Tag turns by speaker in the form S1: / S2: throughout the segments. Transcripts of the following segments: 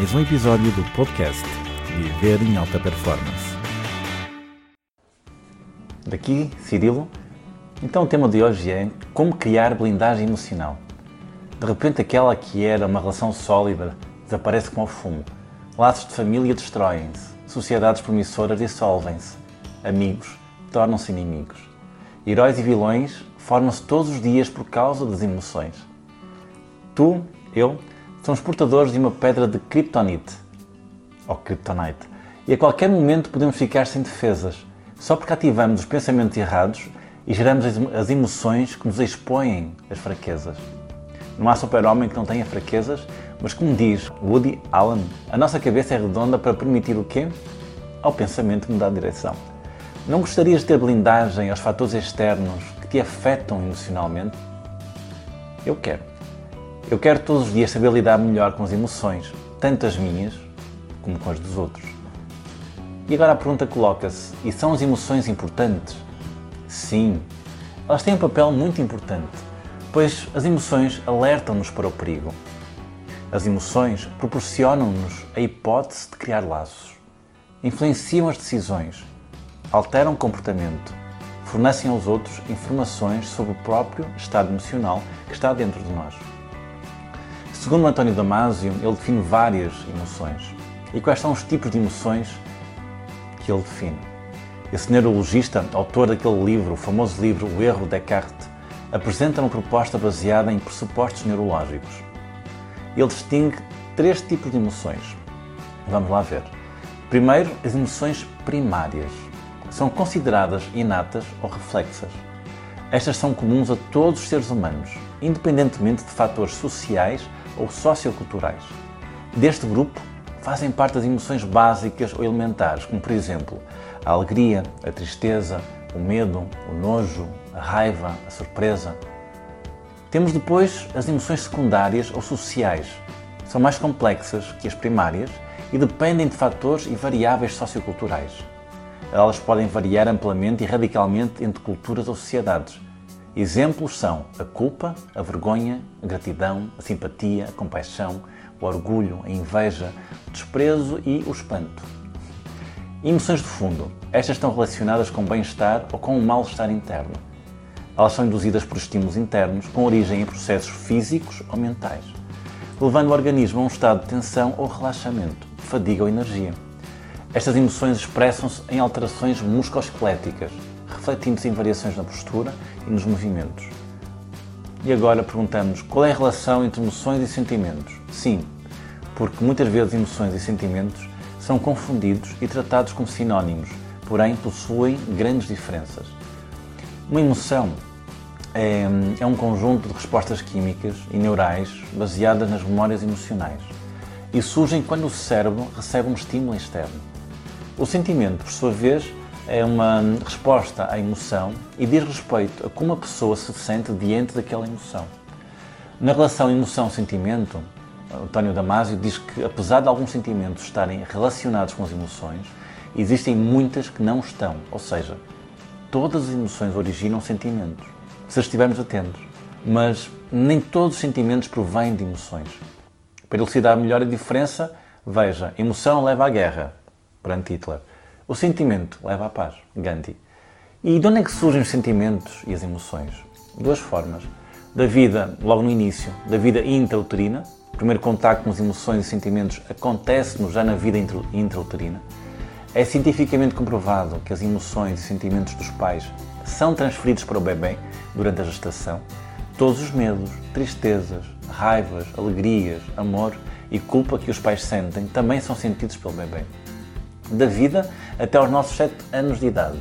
S1: mais um episódio do podcast Viver em Alta Performance.
S2: Daqui, Cirilo. Então o tema de hoje é como criar blindagem emocional. De repente aquela que era uma relação sólida desaparece como fumo. Laços de família destroem-se. Sociedades promissoras dissolvem-se. Amigos tornam-se inimigos. Heróis e vilões formam-se todos os dias por causa das emoções. Tu, eu, somos portadores de uma pedra de kryptonite, ou kryptonite, e a qualquer momento podemos ficar sem defesas, só porque ativamos os pensamentos errados e geramos as emoções que nos expõem as fraquezas. Não há super-homem que não tenha fraquezas, mas como diz Woody Allen, a nossa cabeça é redonda para permitir o quê? Ao pensamento mudar de direção. Não gostarias de ter blindagem aos fatores externos que te afetam emocionalmente? Eu quero. Eu quero todos os dias saber lidar melhor com as emoções, tanto as minhas como com as dos outros. E agora a pergunta coloca-se: e são as emoções importantes? Sim, elas têm um papel muito importante, pois as emoções alertam-nos para o perigo. As emoções proporcionam-nos a hipótese de criar laços, influenciam as decisões, alteram o comportamento, fornecem aos outros informações sobre o próprio estado emocional que está dentro de nós. Segundo António Damasio, ele define várias emoções. E quais são os tipos de emoções que ele define? Esse neurologista, autor daquele livro, o famoso livro O Erro de Descartes, apresenta uma proposta baseada em pressupostos neurológicos. Ele distingue três tipos de emoções. Vamos lá ver. Primeiro, as emoções primárias. São consideradas inatas ou reflexas. Estas são comuns a todos os seres humanos, independentemente de fatores sociais ou socioculturais. Deste grupo fazem parte as emoções básicas ou elementares, como por exemplo a alegria, a tristeza, o medo, o nojo, a raiva, a surpresa. Temos depois as emoções secundárias ou sociais. São mais complexas que as primárias e dependem de fatores e variáveis socioculturais. Elas podem variar amplamente e radicalmente entre culturas ou sociedades Exemplos são a culpa, a vergonha, a gratidão, a simpatia, a compaixão, o orgulho, a inveja, o desprezo e o espanto. Emoções de fundo. Estas estão relacionadas com bem-estar ou com o mal-estar interno. Elas são induzidas por estímulos internos com origem em processos físicos ou mentais, levando o organismo a um estado de tensão ou relaxamento, fadiga ou energia. Estas emoções expressam-se em alterações musculoesqueléticas, refletindo-se em variações na postura e nos movimentos. E agora perguntamos qual é a relação entre emoções e sentimentos? Sim, porque muitas vezes emoções e sentimentos são confundidos e tratados como sinónimos, porém possuem grandes diferenças. Uma emoção é, é um conjunto de respostas químicas e neurais baseadas nas memórias emocionais e surgem quando o cérebro recebe um estímulo externo. O sentimento, por sua vez, é uma resposta à emoção e diz respeito a como a pessoa se sente diante daquela emoção. Na relação emoção-sentimento, António Damasio diz que, apesar de alguns sentimentos estarem relacionados com as emoções, existem muitas que não estão, ou seja, todas as emoções originam sentimentos, se estivermos atentos, mas nem todos os sentimentos provêm de emoções. Para elucidar melhor a diferença, veja: emoção leva à guerra, perante Hitler. O sentimento leva à paz, Gandhi. E de onde é que surgem os sentimentos e as emoções? Duas formas. Da vida, logo no início, da vida intrauterina. O primeiro contacto com as emoções e sentimentos acontece-nos já na vida intrauterina. É cientificamente comprovado que as emoções e sentimentos dos pais são transferidos para o bebê durante a gestação. Todos os medos, tristezas, raivas, alegrias, amor e culpa que os pais sentem também são sentidos pelo bebê da vida até aos nossos 7 anos de idade.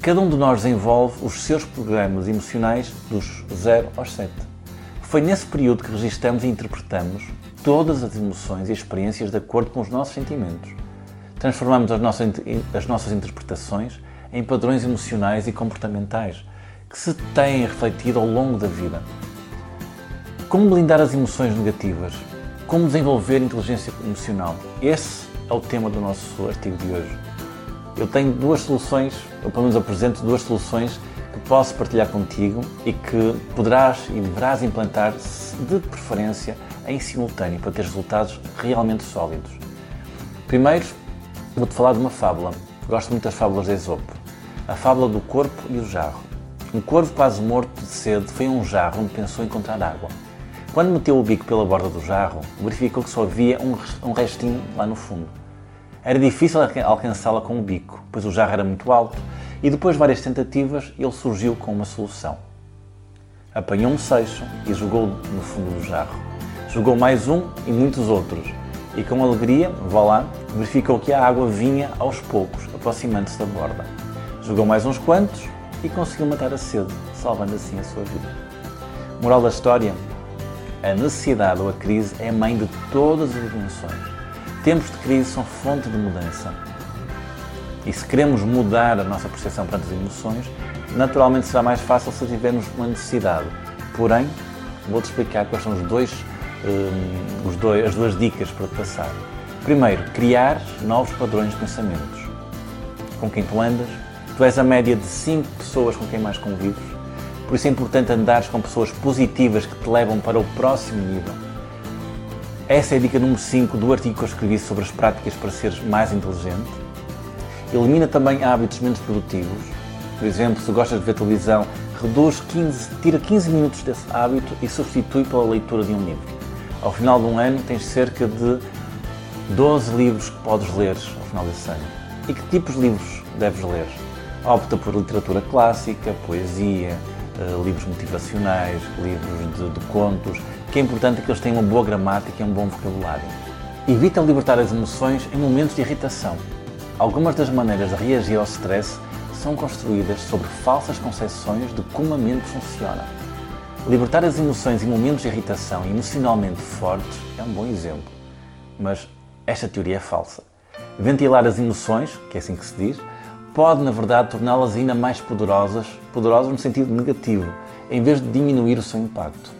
S2: Cada um de nós desenvolve os seus programas emocionais dos 0 aos 7. Foi nesse período que registramos e interpretamos todas as emoções e experiências de acordo com os nossos sentimentos. Transformamos as nossas, as nossas interpretações em padrões emocionais e comportamentais que se têm refletido ao longo da vida. Como blindar as emoções negativas? Como desenvolver inteligência emocional? Esse é o tema do nosso artigo de hoje. Eu tenho duas soluções, ou pelo menos apresento duas soluções que posso partilhar contigo e que poderás e deverás implantar, de preferência, em simultâneo para ter resultados realmente sólidos. Primeiro, vou-te falar de uma fábula. Gosto muito das fábulas de Esopo. A fábula do corpo e o jarro. Um corvo quase morto de sede foi a um jarro onde pensou encontrar água. Quando meteu o bico pela borda do jarro, verificou que só havia um restinho lá no fundo. Era difícil alcançá-la com o bico, pois o jarro era muito alto, e depois de várias tentativas, ele surgiu com uma solução. Apanhou um seixo e jogou no fundo do jarro. Jogou mais um e muitos outros, e com alegria, lá, verificou que a água vinha aos poucos, aproximando-se da borda. Jogou mais uns quantos e conseguiu matar a sede, salvando assim a sua vida. Moral da história: a necessidade ou a crise é mãe de todas as emoções. Tempos de crise são fonte de mudança. E se queremos mudar a nossa percepção perante as emoções, naturalmente será mais fácil se tivermos uma necessidade. Porém, vou-te explicar quais são os dois um, os dois, as duas dicas para te passar. Primeiro, criar novos padrões de pensamentos. Com quem tu andas, tu és a média de 5 pessoas com quem mais convives, por isso é importante andares com pessoas positivas que te levam para o próximo nível. Essa é a dica número 5 do artigo que eu escrevi sobre as práticas para seres mais inteligente. Elimina também hábitos menos produtivos. Por exemplo, se gostas de ver televisão, reduz 15, tira 15 minutos desse hábito e substitui pela leitura de um livro. Ao final de um ano tens cerca de 12 livros que podes ler ao final desse ano. E que tipos de livros deves ler? Opta por literatura clássica, poesia, eh, livros motivacionais, livros de, de contos, que é importante que eles tenham uma boa gramática e um bom vocabulário. Evita libertar as emoções em momentos de irritação. Algumas das maneiras de reagir ao stress são construídas sobre falsas concepções de como a mente funciona. Libertar as emoções em momentos de irritação emocionalmente fortes é um bom exemplo, mas esta teoria é falsa. Ventilar as emoções, que é assim que se diz, pode na verdade torná-las ainda mais poderosas, poderosas no sentido negativo, em vez de diminuir o seu impacto.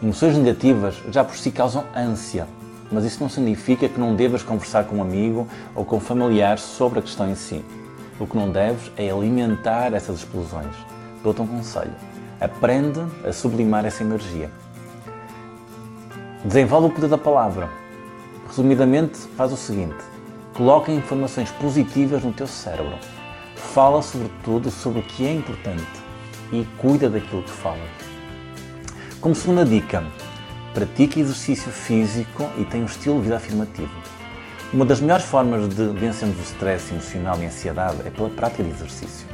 S2: Emoções negativas já por si causam ânsia, mas isso não significa que não devas conversar com um amigo ou com um familiar sobre a questão em si. O que não deves é alimentar essas explosões. Dou-te um conselho Aprende a sublimar essa energia. Desenvolve o poder da palavra. Resumidamente, faz o seguinte: coloca informações positivas no teu cérebro. Fala sobretudo sobre o que é importante e cuida daquilo que falas. Como segunda dica, pratique exercício físico e tenha um estilo de vida afirmativo. Uma das melhores formas de vencermos o stress emocional e a ansiedade é pela prática de exercício.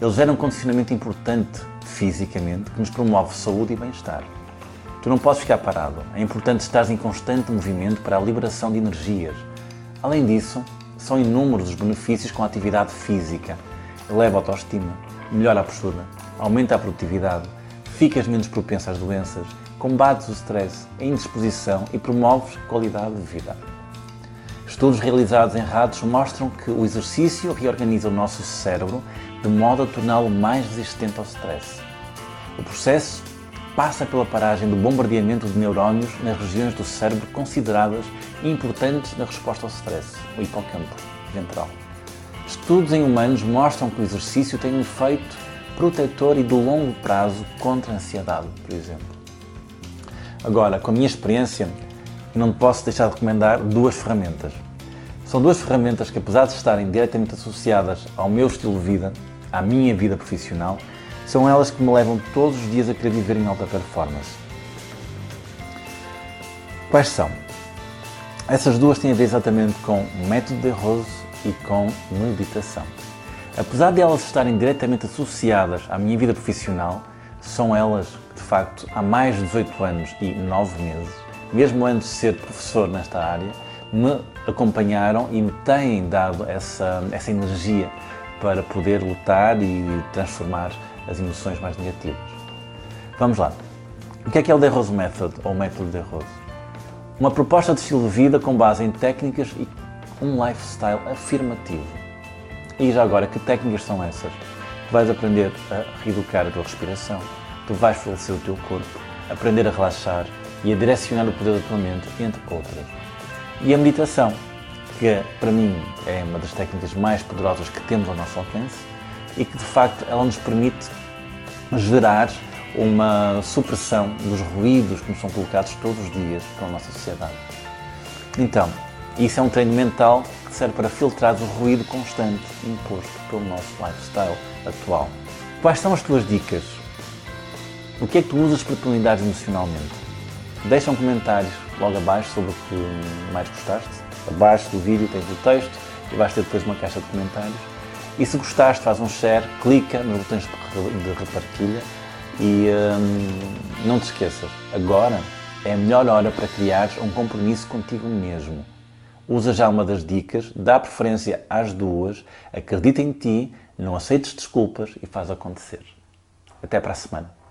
S2: Eles geram um condicionamento importante fisicamente que nos promove saúde e bem-estar. Tu não podes ficar parado. É importante estar em constante movimento para a liberação de energias. Além disso, são inúmeros os benefícios com a atividade física. Eleva a autoestima, melhora a postura, aumenta a produtividade, ficas menos propenso às doenças, combates o stress, a indisposição e promoves qualidade de vida. Estudos realizados em ratos mostram que o exercício reorganiza o nosso cérebro de modo a torná-lo mais resistente ao stress. O processo passa pela paragem do bombardeamento de neurónios nas regiões do cérebro consideradas importantes na resposta ao stress, o hipocampo ventral. Estudos em humanos mostram que o exercício tem um efeito protetor e de longo prazo contra a ansiedade, por exemplo. Agora, com a minha experiência, não posso deixar de recomendar duas ferramentas. São duas ferramentas que, apesar de estarem diretamente associadas ao meu estilo de vida, à minha vida profissional, são elas que me levam todos os dias a querer viver em alta performance. Quais são? Essas duas têm a ver exatamente com método de Rose e com meditação. Apesar de elas estarem diretamente associadas à minha vida profissional, são elas de facto, há mais de 18 anos e 9 meses, mesmo antes de ser professor nesta área, me acompanharam e me têm dado essa, essa energia para poder lutar e transformar as emoções mais negativas. Vamos lá. O que é que é o The Rose Method, ou método The Rose? Uma proposta de estilo de vida com base em técnicas e um lifestyle afirmativo. E já agora, que técnicas são essas? Tu vais aprender a reeducar a tua respiração, tu vais fortalecer o teu corpo, aprender a relaxar e a direcionar o poder da tua mente, entre outras. E a meditação, que para mim é uma das técnicas mais poderosas que temos ao nosso alcance, e que de facto ela nos permite gerar uma supressão dos ruídos que nos são colocados todos os dias pela nossa sociedade. Então, isso é um treino mental que serve para filtrar o ruído constante imposto pelo nosso lifestyle atual. Quais são as tuas dicas? O que é que tu usas para te blindar emocionalmente? Deixa um comentário logo abaixo sobre o que mais gostaste. Abaixo do vídeo tens o texto e vais ter depois uma caixa de comentários. E se gostaste, faz um share, clica nos botões de repartilha e hum, não te esqueças, agora é a melhor hora para criar um compromisso contigo mesmo. Usa já uma das dicas, dá preferência às duas, acredita em ti, não aceites desculpas e faz acontecer. Até para a semana.